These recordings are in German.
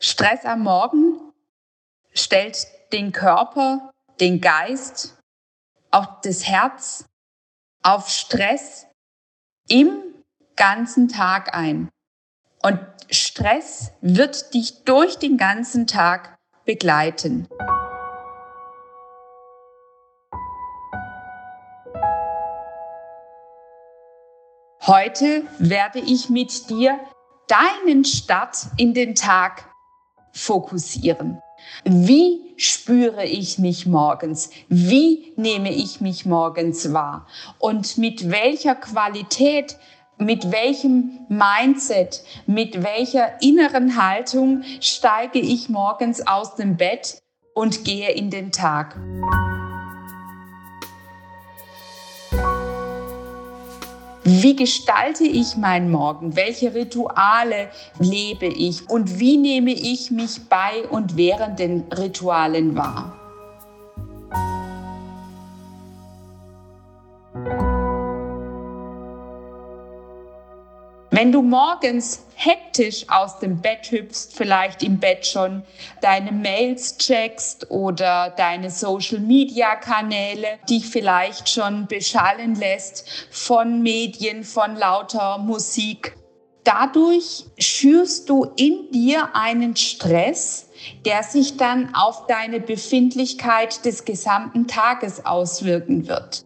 Stress am Morgen stellt den Körper, den Geist, auch das Herz auf Stress im ganzen Tag ein. Und Stress wird dich durch den ganzen Tag begleiten. Heute werde ich mit dir deinen Start in den Tag fokussieren. Wie spüre ich mich morgens? Wie nehme ich mich morgens wahr? Und mit welcher Qualität, mit welchem Mindset, mit welcher inneren Haltung steige ich morgens aus dem Bett und gehe in den Tag? Wie gestalte ich meinen Morgen? Welche Rituale lebe ich? Und wie nehme ich mich bei und während den Ritualen wahr? Wenn du morgens hektisch aus dem Bett hüpfst, vielleicht im Bett schon deine Mails checkst oder deine Social-Media-Kanäle, dich vielleicht schon beschallen lässt von Medien, von lauter Musik, dadurch schürst du in dir einen Stress, der sich dann auf deine Befindlichkeit des gesamten Tages auswirken wird.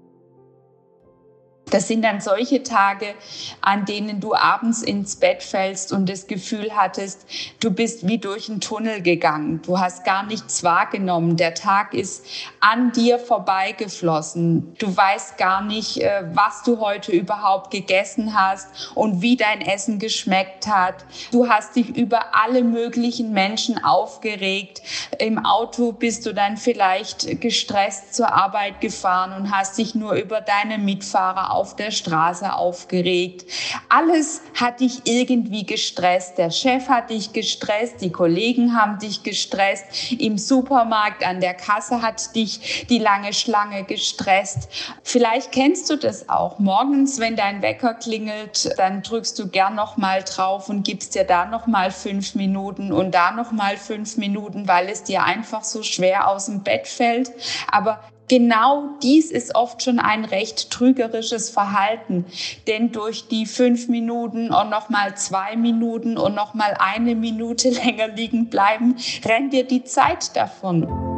Das sind dann solche Tage, an denen du abends ins Bett fällst und das Gefühl hattest, du bist wie durch einen Tunnel gegangen. Du hast gar nichts wahrgenommen. Der Tag ist an dir vorbeigeflossen. Du weißt gar nicht, äh, was du heute überhaupt gegessen hast und wie dein Essen geschmeckt hat. Du hast dich über alle möglichen Menschen aufgeregt. Im Auto bist du dann vielleicht gestresst zur Arbeit gefahren und hast dich nur über deine Mitfahrer aufgeregt auf der Straße aufgeregt. Alles hat dich irgendwie gestresst. Der Chef hat dich gestresst, die Kollegen haben dich gestresst, im Supermarkt an der Kasse hat dich die lange Schlange gestresst. Vielleicht kennst du das auch. Morgens, wenn dein Wecker klingelt, dann drückst du gern noch mal drauf und gibst dir da noch mal fünf Minuten und da noch mal fünf Minuten, weil es dir einfach so schwer aus dem Bett fällt. Aber Genau dies ist oft schon ein recht trügerisches Verhalten, denn durch die fünf Minuten und nochmal zwei Minuten und nochmal eine Minute länger liegen bleiben, rennt dir die Zeit davon.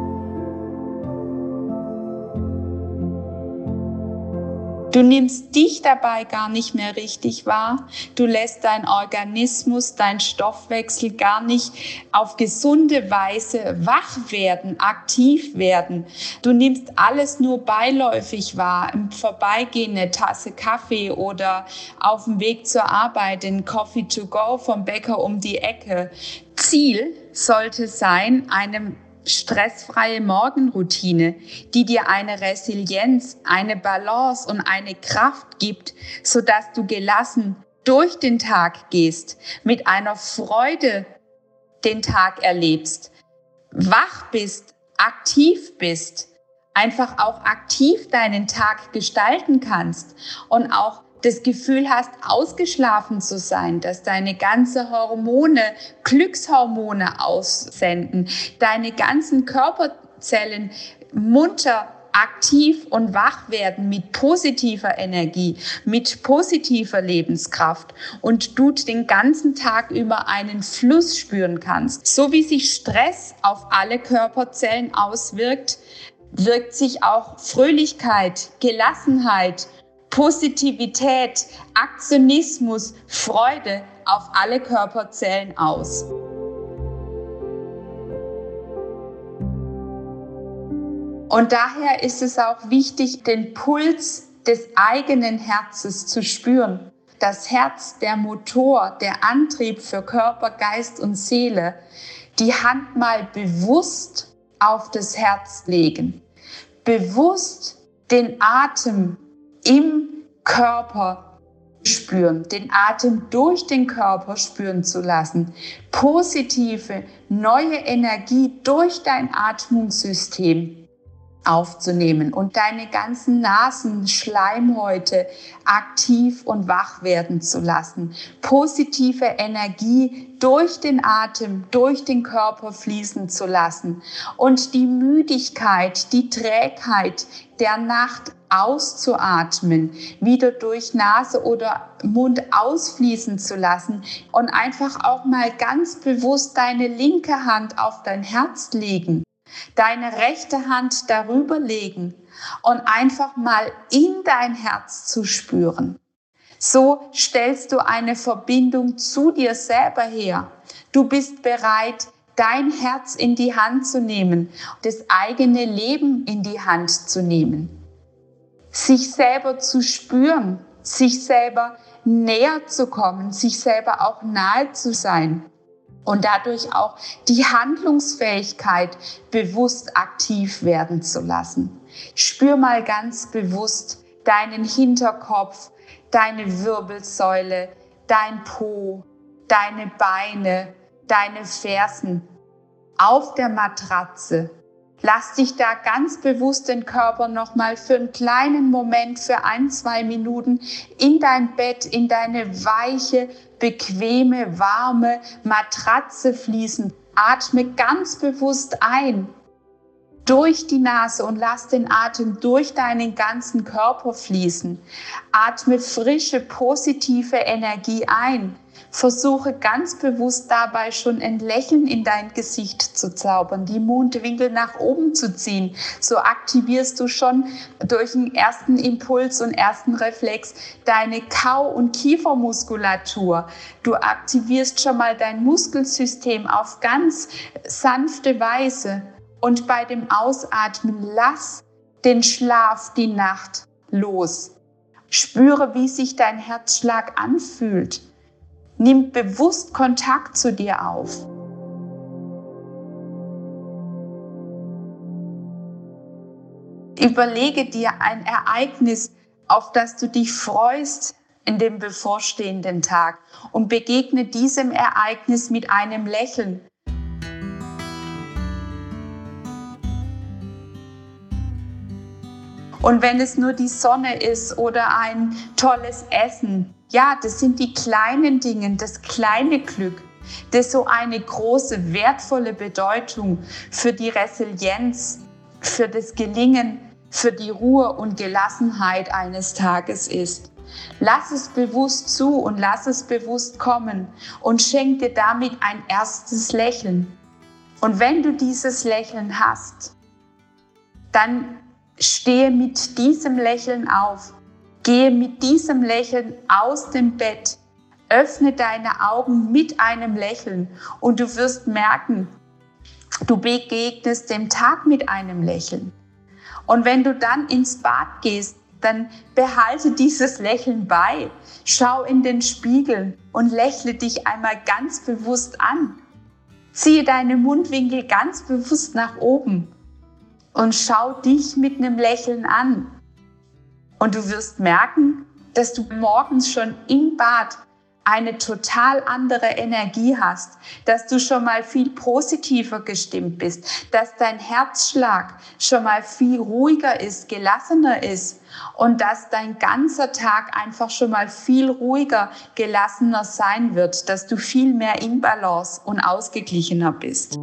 Du nimmst dich dabei gar nicht mehr richtig wahr. Du lässt dein Organismus, dein Stoffwechsel gar nicht auf gesunde Weise wach werden, aktiv werden. Du nimmst alles nur beiläufig wahr. Im Vorbeigehen eine Tasse Kaffee oder auf dem Weg zur Arbeit den Coffee to go vom Bäcker um die Ecke. Ziel sollte sein, einem stressfreie Morgenroutine, die dir eine Resilienz, eine Balance und eine Kraft gibt, so dass du gelassen durch den Tag gehst, mit einer Freude den Tag erlebst, wach bist, aktiv bist, einfach auch aktiv deinen Tag gestalten kannst und auch das Gefühl hast, ausgeschlafen zu sein, dass deine ganze Hormone, Glückshormone aussenden, deine ganzen Körperzellen munter aktiv und wach werden mit positiver Energie, mit positiver Lebenskraft und du den ganzen Tag über einen Fluss spüren kannst. So wie sich Stress auf alle Körperzellen auswirkt, wirkt sich auch Fröhlichkeit, Gelassenheit, Positivität, Aktionismus, Freude auf alle Körperzellen aus. Und daher ist es auch wichtig, den Puls des eigenen Herzens zu spüren. Das Herz, der Motor, der Antrieb für Körper, Geist und Seele. Die Hand mal bewusst auf das Herz legen. Bewusst den Atem im Körper spüren, den Atem durch den Körper spüren zu lassen, positive, neue Energie durch dein Atmungssystem aufzunehmen und deine ganzen Nasenschleimhäute aktiv und wach werden zu lassen. Positive Energie durch den Atem, durch den Körper fließen zu lassen und die Müdigkeit, die Trägheit der Nacht auszuatmen, wieder durch Nase oder Mund ausfließen zu lassen und einfach auch mal ganz bewusst deine linke Hand auf dein Herz legen deine rechte Hand darüber legen und einfach mal in dein Herz zu spüren. So stellst du eine Verbindung zu dir selber her. Du bist bereit, dein Herz in die Hand zu nehmen, das eigene Leben in die Hand zu nehmen. Sich selber zu spüren, sich selber näher zu kommen, sich selber auch nahe zu sein und dadurch auch die Handlungsfähigkeit bewusst aktiv werden zu lassen. Spür mal ganz bewusst deinen Hinterkopf, deine Wirbelsäule, dein Po, deine Beine, deine Fersen auf der Matratze Lass dich da ganz bewusst den Körper nochmal für einen kleinen Moment, für ein, zwei Minuten in dein Bett, in deine weiche, bequeme, warme Matratze fließen. Atme ganz bewusst ein durch die Nase und lass den Atem durch deinen ganzen Körper fließen. Atme frische, positive Energie ein. Versuche ganz bewusst dabei schon ein Lächeln in dein Gesicht zu zaubern, die Mundwinkel nach oben zu ziehen. So aktivierst du schon durch den ersten Impuls und ersten Reflex deine Kau- und Kiefermuskulatur. Du aktivierst schon mal dein Muskelsystem auf ganz sanfte Weise. Und bei dem Ausatmen lass den Schlaf, die Nacht los. Spüre, wie sich dein Herzschlag anfühlt. Nimm bewusst Kontakt zu dir auf. Überlege dir ein Ereignis, auf das du dich freust in dem bevorstehenden Tag und begegne diesem Ereignis mit einem Lächeln. Und wenn es nur die Sonne ist oder ein tolles Essen, ja, das sind die kleinen Dinge, das kleine Glück, das so eine große, wertvolle Bedeutung für die Resilienz, für das Gelingen, für die Ruhe und Gelassenheit eines Tages ist. Lass es bewusst zu und lass es bewusst kommen und schenk dir damit ein erstes Lächeln. Und wenn du dieses Lächeln hast, dann stehe mit diesem Lächeln auf Gehe mit diesem Lächeln aus dem Bett, öffne deine Augen mit einem Lächeln und du wirst merken, du begegnest dem Tag mit einem Lächeln. Und wenn du dann ins Bad gehst, dann behalte dieses Lächeln bei. Schau in den Spiegel und lächle dich einmal ganz bewusst an. Ziehe deine Mundwinkel ganz bewusst nach oben und schau dich mit einem Lächeln an. Und du wirst merken, dass du morgens schon im Bad eine total andere Energie hast, dass du schon mal viel positiver gestimmt bist, dass dein Herzschlag schon mal viel ruhiger ist, gelassener ist und dass dein ganzer Tag einfach schon mal viel ruhiger, gelassener sein wird, dass du viel mehr in Balance und ausgeglichener bist.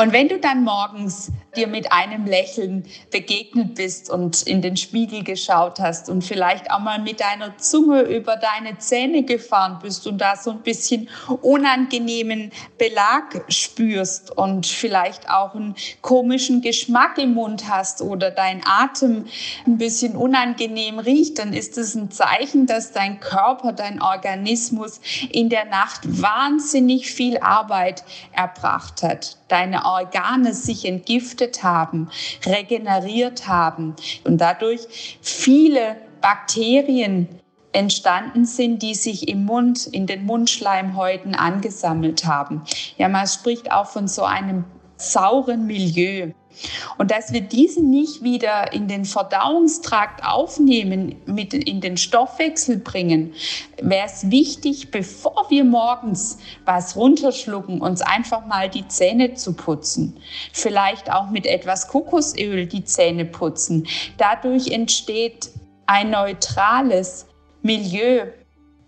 Und wenn du dann morgens dir mit einem Lächeln begegnet bist und in den Spiegel geschaut hast und vielleicht auch mal mit deiner Zunge über deine Zähne gefahren bist und da so ein bisschen unangenehmen Belag spürst und vielleicht auch einen komischen Geschmack im Mund hast oder dein Atem ein bisschen unangenehm riecht, dann ist es ein Zeichen, dass dein Körper, dein Organismus in der Nacht wahnsinnig viel Arbeit erbracht hat. Deine Organe sich entgiftet haben, regeneriert haben und dadurch viele Bakterien entstanden sind, die sich im Mund, in den Mundschleimhäuten angesammelt haben. Ja, man spricht auch von so einem sauren Milieu. Und dass wir diese nicht wieder in den Verdauungstrakt aufnehmen, mit in den Stoffwechsel bringen, wäre es wichtig, bevor wir morgens was runterschlucken, uns einfach mal die Zähne zu putzen. Vielleicht auch mit etwas Kokosöl die Zähne putzen. Dadurch entsteht ein neutrales Milieu.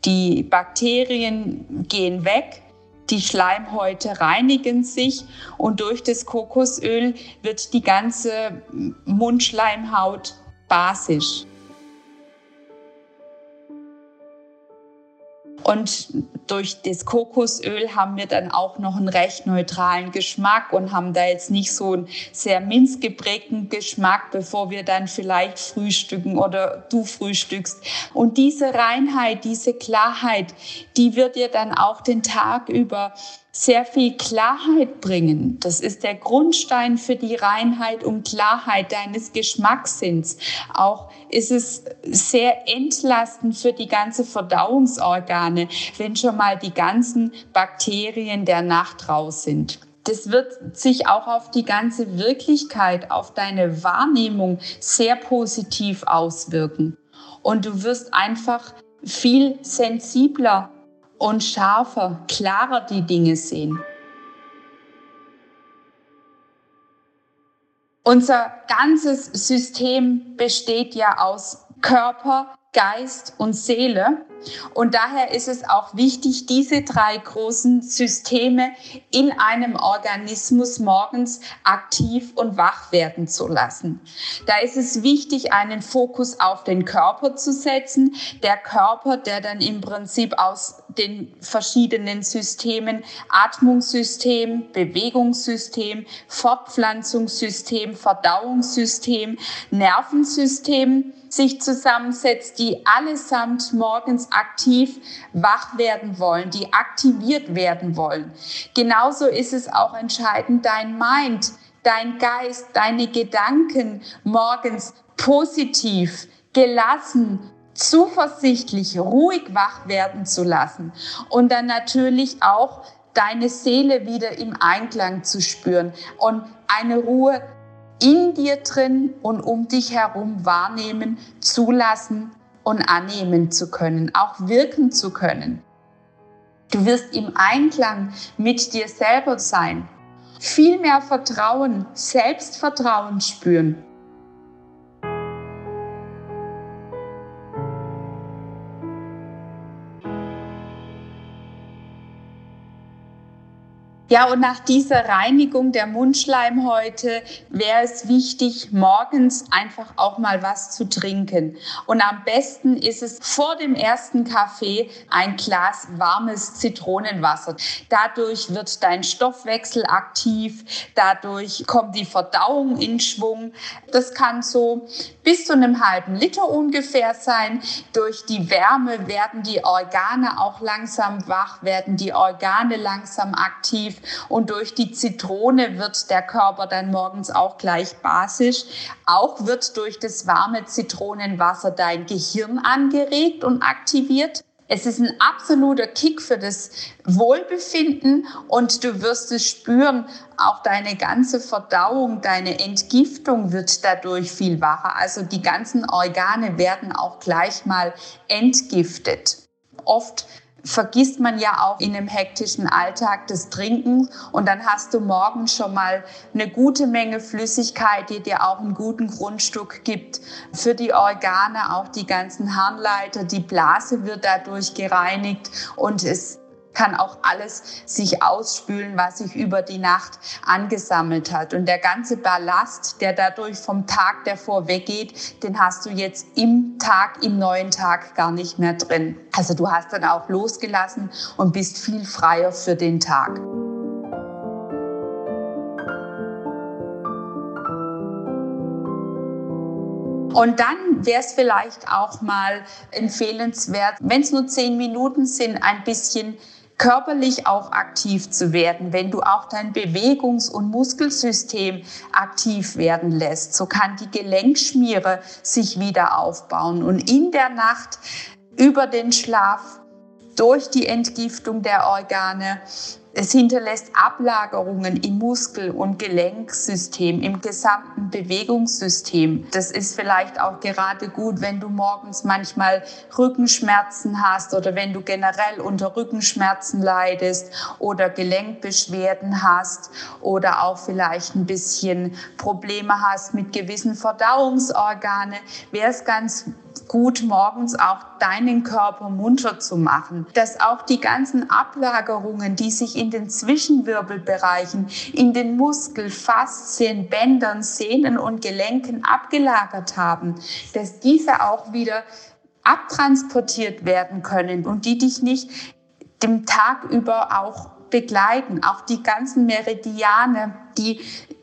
Die Bakterien gehen weg die Schleimhäute reinigen sich und durch das Kokosöl wird die ganze Mundschleimhaut basisch. Und durch das Kokosöl haben wir dann auch noch einen recht neutralen Geschmack und haben da jetzt nicht so einen sehr minzgeprägten Geschmack, bevor wir dann vielleicht frühstücken oder du frühstückst. Und diese Reinheit, diese Klarheit, die wird dir dann auch den Tag über sehr viel Klarheit bringen. Das ist der Grundstein für die Reinheit und Klarheit deines Geschmackssinns. Auch ist es sehr entlastend für die ganze Verdauungsorgane, wenn schon mal die ganzen Bakterien der Nacht raus sind. Das wird sich auch auf die ganze Wirklichkeit, auf deine Wahrnehmung sehr positiv auswirken. Und du wirst einfach viel sensibler und scharfer, klarer die Dinge sehen. Unser ganzes System besteht ja aus Körper, Geist und Seele. Und daher ist es auch wichtig, diese drei großen Systeme in einem Organismus morgens aktiv und wach werden zu lassen. Da ist es wichtig, einen Fokus auf den Körper zu setzen. Der Körper, der dann im Prinzip aus den verschiedenen Systemen, Atmungssystem, Bewegungssystem, Fortpflanzungssystem, Verdauungssystem, Nervensystem, sich zusammensetzt, die allesamt morgens aktiv wach werden wollen, die aktiviert werden wollen. Genauso ist es auch entscheidend, dein Mind, dein Geist, deine Gedanken morgens positiv, gelassen, zuversichtlich, ruhig wach werden zu lassen und dann natürlich auch deine Seele wieder im Einklang zu spüren und eine Ruhe in dir drin und um dich herum wahrnehmen, zulassen und annehmen zu können, auch wirken zu können. Du wirst im Einklang mit dir selber sein, viel mehr Vertrauen, Selbstvertrauen spüren Ja, und nach dieser Reinigung der Mundschleimhäute wäre es wichtig, morgens einfach auch mal was zu trinken. Und am besten ist es vor dem ersten Kaffee ein Glas warmes Zitronenwasser. Dadurch wird dein Stoffwechsel aktiv, dadurch kommt die Verdauung in Schwung. Das kann so bis zu einem halben Liter ungefähr sein. Durch die Wärme werden die Organe auch langsam wach, werden die Organe langsam aktiv und durch die Zitrone wird der Körper dann morgens auch gleich basisch. Auch wird durch das warme Zitronenwasser dein Gehirn angeregt und aktiviert. Es ist ein absoluter Kick für das Wohlbefinden und du wirst es spüren, auch deine ganze Verdauung, deine Entgiftung wird dadurch viel wacher. Also die ganzen Organe werden auch gleich mal entgiftet. Oft vergisst man ja auch in einem hektischen Alltag das Trinken und dann hast du morgens schon mal eine gute Menge Flüssigkeit, die dir auch einen guten Grundstück gibt. Für die Organe, auch die ganzen Harnleiter, die Blase wird dadurch gereinigt. Und es kann auch alles sich ausspülen, was sich über die Nacht angesammelt hat. Und der ganze Ballast, der dadurch vom Tag davor weggeht, den hast du jetzt im Tag, im neuen Tag gar nicht mehr drin. Also du hast dann auch losgelassen und bist viel freier für den Tag. Und dann wäre es vielleicht auch mal empfehlenswert, wenn es nur zehn Minuten sind, ein bisschen körperlich auch aktiv zu werden, wenn du auch dein Bewegungs- und Muskelsystem aktiv werden lässt. So kann die Gelenkschmiere sich wieder aufbauen und in der Nacht über den Schlaf durch die Entgiftung der Organe Es hinterlässt Ablagerungen im Muskel- und Gelenksystem, im gesamten Bewegungssystem. Das ist vielleicht auch gerade gut, wenn du morgens manchmal Rückenschmerzen hast oder wenn du generell unter Rückenschmerzen leidest oder Gelenkbeschwerden hast oder auch vielleicht ein bisschen Probleme hast mit gewissen Verdauungsorgane, wäre es ganz gut, morgens auch deinen Körper munter zu machen. Dass auch die ganzen Ablagerungen, die sich in den Zwischenwirbelbereichen, in den Muskel, Faszien, Bändern, Sehnen und Gelenken abgelagert haben, dass diese auch wieder abtransportiert werden können und die dich nicht dem Tag über auch begleiten. Auch die ganzen Meridiane, die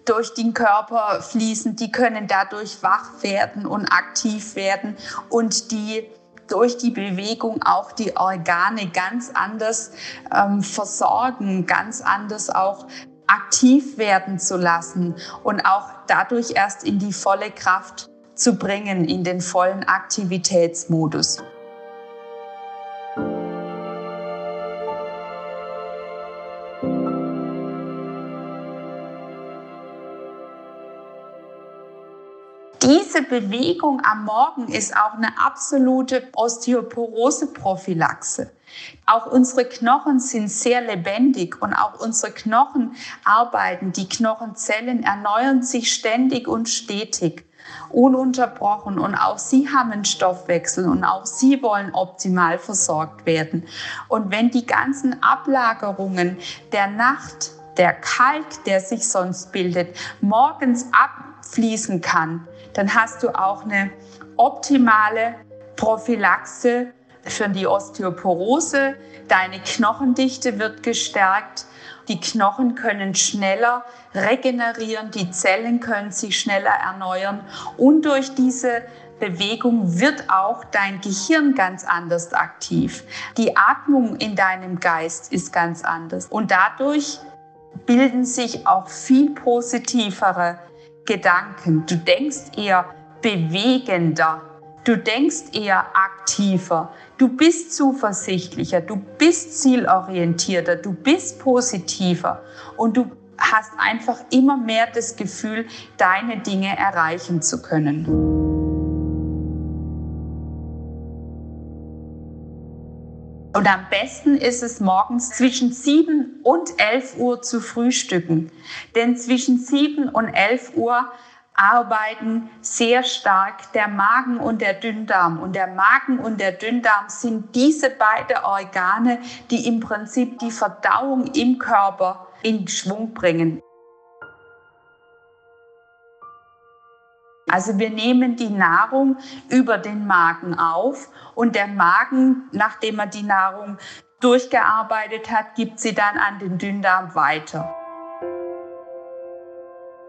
durch den Körper fließen, die können dadurch wach werden und aktiv werden und die durch die Bewegung auch die Organe ganz anders ähm, versorgen, ganz anders auch aktiv werden zu lassen und auch dadurch erst in die volle Kraft zu bringen, in den vollen Aktivitätsmodus. Diese Bewegung am Morgen ist auch eine absolute Osteoporose-Prophylaxe. Auch unsere Knochen sind sehr lebendig und auch unsere Knochen arbeiten. Die Knochenzellen erneuern sich ständig und stetig, ununterbrochen. Und auch sie haben einen Stoffwechsel und auch sie wollen optimal versorgt werden. Und wenn die ganzen Ablagerungen der Nacht, der Kalk, der sich sonst bildet, morgens abfließen kann, dann hast du auch eine optimale Prophylaxe für die Osteoporose. Deine Knochendichte wird gestärkt. Die Knochen können schneller regenerieren, die Zellen können sich schneller erneuern und durch diese Bewegung wird auch dein Gehirn ganz anders aktiv. Die Atmung in deinem Geist ist ganz anders und dadurch bilden sich auch viel positivere Gedanken. Du denkst eher bewegender. Du denkst eher aktiver. Du bist zuversichtlicher. Du bist zielorientierter. Du bist positiver. Und du hast einfach immer mehr das Gefühl, deine Dinge erreichen zu können. Und am besten ist es morgens zwischen 7 und 11 Uhr zu frühstücken. Denn zwischen 7 und 11 Uhr arbeiten sehr stark der Magen und der Dünndarm. Und der Magen und der Dünndarm sind diese beiden Organe, die im Prinzip die Verdauung im Körper in Schwung bringen. Also wir nehmen die Nahrung über den Magen auf und der Magen, nachdem er die Nahrung durchgearbeitet hat, gibt sie dann an den Dünndarm weiter.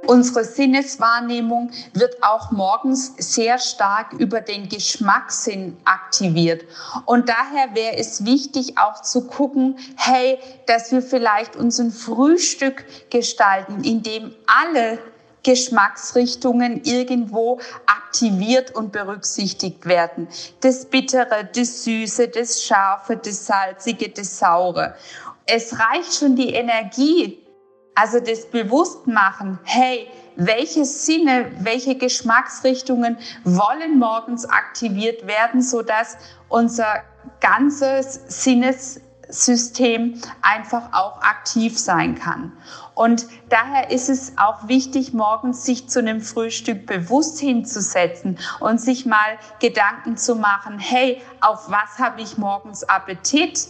Unsere Sinneswahrnehmung wird auch morgens sehr stark über den Geschmackssinn aktiviert. Und daher wäre es wichtig, auch zu gucken, hey, dass wir vielleicht unseren Frühstück gestalten, in dem alle Geschmacksrichtungen irgendwo aktiviert und berücksichtigt werden. Das Bittere, das Süße, das Scharfe, das Salzige, das Saure. Es reicht schon die Energie, also das Bewusstmachen, hey, welche Sinne, welche Geschmacksrichtungen wollen morgens aktiviert werden, sodass unser ganzes Sinnes System einfach auch aktiv sein kann. Und daher ist es auch wichtig, morgens sich zu einem Frühstück bewusst hinzusetzen und sich mal Gedanken zu machen, hey, auf was habe ich morgens Appetit?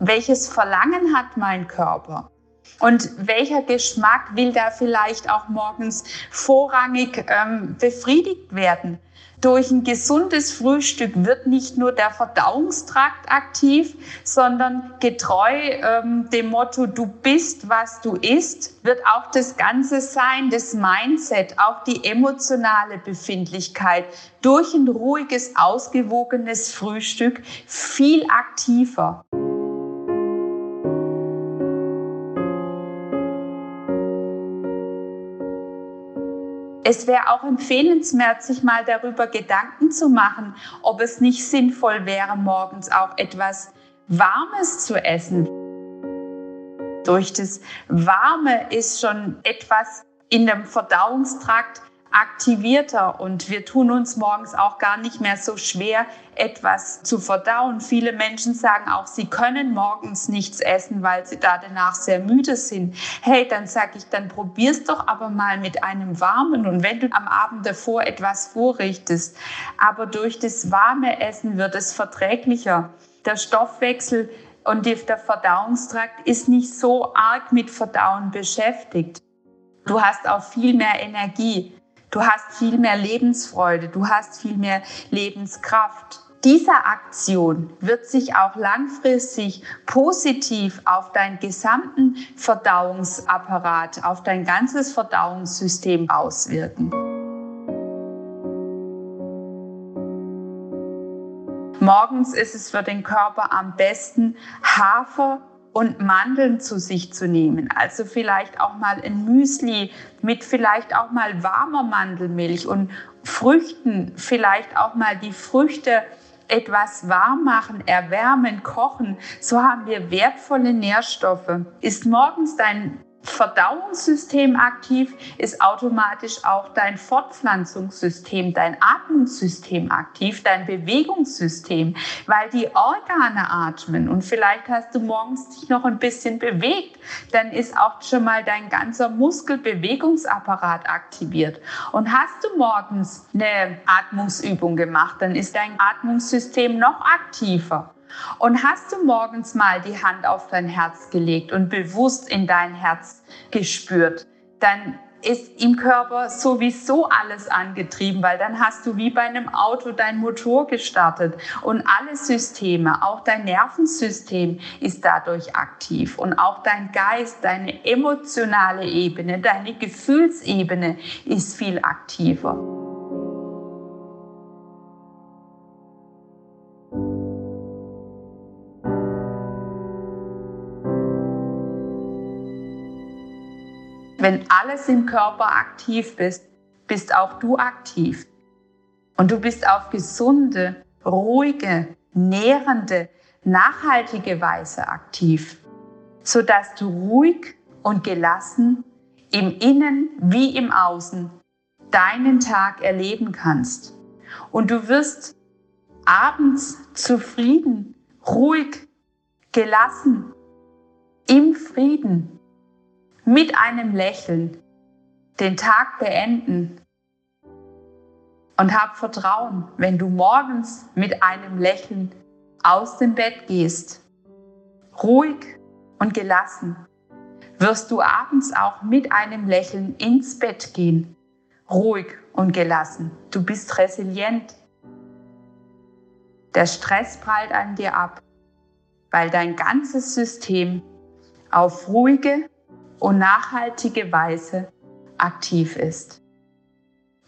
Welches Verlangen hat mein Körper? Und welcher Geschmack will da vielleicht auch morgens vorrangig ähm, befriedigt werden? Durch ein gesundes Frühstück wird nicht nur der Verdauungstrakt aktiv, sondern getreu ähm, dem Motto, du bist, was du isst, wird auch das Ganze sein, das Mindset, auch die emotionale Befindlichkeit durch ein ruhiges, ausgewogenes Frühstück viel aktiver. Es wäre auch empfehlenswert, sich mal darüber Gedanken zu machen, ob es nicht sinnvoll wäre, morgens auch etwas Warmes zu essen. Durch das Warme ist schon etwas in dem Verdauungstrakt aktivierter und wir tun uns morgens auch gar nicht mehr so schwer, etwas zu verdauen. Viele Menschen sagen auch, sie können morgens nichts essen, weil sie da danach sehr müde sind. Hey, dann sage ich, dann probier's doch aber mal mit einem warmen und wenn du am Abend davor etwas vorrichtest, aber durch das warme Essen wird es verträglicher. Der Stoffwechsel und der Verdauungstrakt ist nicht so arg mit Verdauen beschäftigt. Du hast auch viel mehr Energie. Du hast viel mehr Lebensfreude, du hast viel mehr Lebenskraft. Diese Aktion wird sich auch langfristig positiv auf deinen gesamten Verdauungsapparat, auf dein ganzes Verdauungssystem auswirken. Morgens ist es für den Körper am besten, Hafer und Mandeln zu sich zu nehmen. Also vielleicht auch mal ein Müsli mit vielleicht auch mal warmer Mandelmilch und Früchten, vielleicht auch mal die Früchte etwas warm machen, erwärmen, kochen. So haben wir wertvolle Nährstoffe. Ist morgens dein Verdauungssystem aktiv, ist automatisch auch dein Fortpflanzungssystem, dein Atmungssystem aktiv, dein Bewegungssystem, weil die Organe atmen und vielleicht hast du morgens dich noch ein bisschen bewegt, dann ist auch schon mal dein ganzer Muskelbewegungsapparat aktiviert. Und hast du morgens eine Atmungsübung gemacht, dann ist dein Atmungssystem noch aktiver. Und hast du morgens mal die Hand auf dein Herz gelegt und bewusst in dein Herz gespürt, dann ist im Körper sowieso alles angetrieben, weil dann hast du wie bei einem Auto dein Motor gestartet und alle Systeme, auch dein Nervensystem ist dadurch aktiv und auch dein Geist, deine emotionale Ebene, deine Gefühlsebene ist viel aktiver. Wenn alles im Körper aktiv bist, bist auch du aktiv. Und du bist auf gesunde, ruhige, nährende, nachhaltige Weise aktiv, sodass du ruhig und gelassen im Innen wie im Außen deinen Tag erleben kannst. Und du wirst abends zufrieden, ruhig, gelassen, im Frieden mit einem Lächeln den Tag beenden und hab Vertrauen, wenn du morgens mit einem Lächeln aus dem Bett gehst, ruhig und gelassen, wirst du abends auch mit einem Lächeln ins Bett gehen, ruhig und gelassen. Du bist resilient. Der Stress prallt an dir ab, weil dein ganzes System auf ruhige und nachhaltige Weise aktiv ist.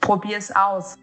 Probier es aus.